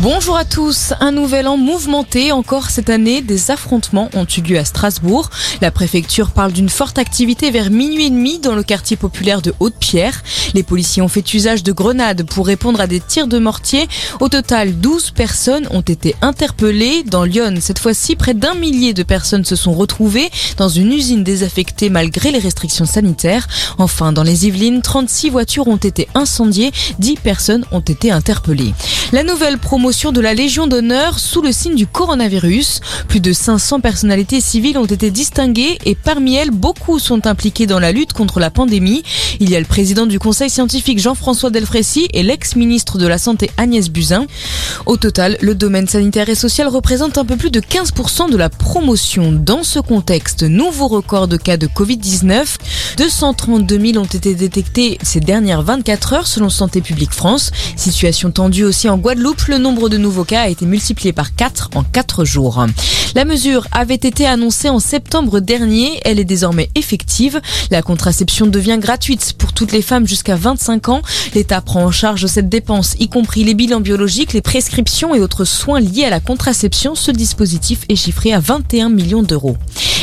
Bonjour à tous, un nouvel an mouvementé encore cette année. Des affrontements ont eu lieu à Strasbourg. La préfecture parle d'une forte activité vers minuit et demi dans le quartier populaire de Haute-Pierre. Les policiers ont fait usage de grenades pour répondre à des tirs de mortier. Au total, 12 personnes ont été interpellées. Dans Lyon, cette fois-ci, près d'un millier de personnes se sont retrouvées dans une usine désaffectée malgré les restrictions sanitaires. Enfin, dans les Yvelines, 36 voitures ont été incendiées, 10 personnes ont été interpellées. La nouvelle promotion de la Légion d'honneur sous le signe du coronavirus. Plus de 500 personnalités civiles ont été distinguées et parmi elles, beaucoup sont impliquées dans la lutte contre la pandémie. Il y a le président du conseil scientifique Jean-François Delfrécy et l'ex-ministre de la Santé Agnès Buzyn. Au total, le domaine sanitaire et social représente un peu plus de 15% de la promotion. Dans ce contexte, nouveau record de cas de Covid-19. 232 000 ont été détectés ces dernières 24 heures selon Santé publique France. Situation tendue aussi en Guadeloupe, le nombre de nouveaux cas a été multiplié par 4 en 4 jours. La mesure avait été annoncée en septembre dernier, elle est désormais effective. La contraception devient gratuite pour toutes les femmes jusqu'à 25 ans. L'État prend en charge cette dépense, y compris les bilans biologiques, les prescriptions et autres soins liés à la contraception. Ce dispositif est chiffré à 21 millions d'euros.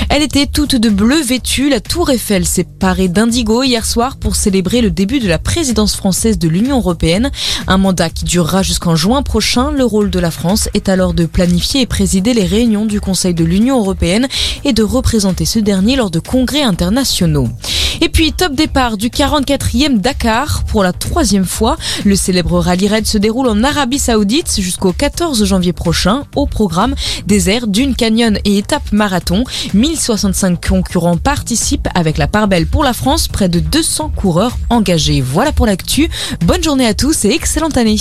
Elle était toute de bleu vêtue. La Tour Eiffel s'est parée d'indigo hier soir pour célébrer le début de la présidence française de l'Union européenne. Un mandat qui durera jusqu'en juin prochain. Le rôle de la France est alors de planifier et présider les réunions du Conseil de l'Union européenne et de représenter ce dernier lors de congrès internationaux. Et puis, top départ du 44e Dakar pour la troisième fois. Le célèbre rallye raid se déroule en Arabie Saoudite jusqu'au 14 janvier prochain. Au programme, désert, dune, canyon et étape marathon. 1065 concurrents participent avec la part belle pour la France. Près de 200 coureurs engagés. Voilà pour l'actu. Bonne journée à tous et excellente année.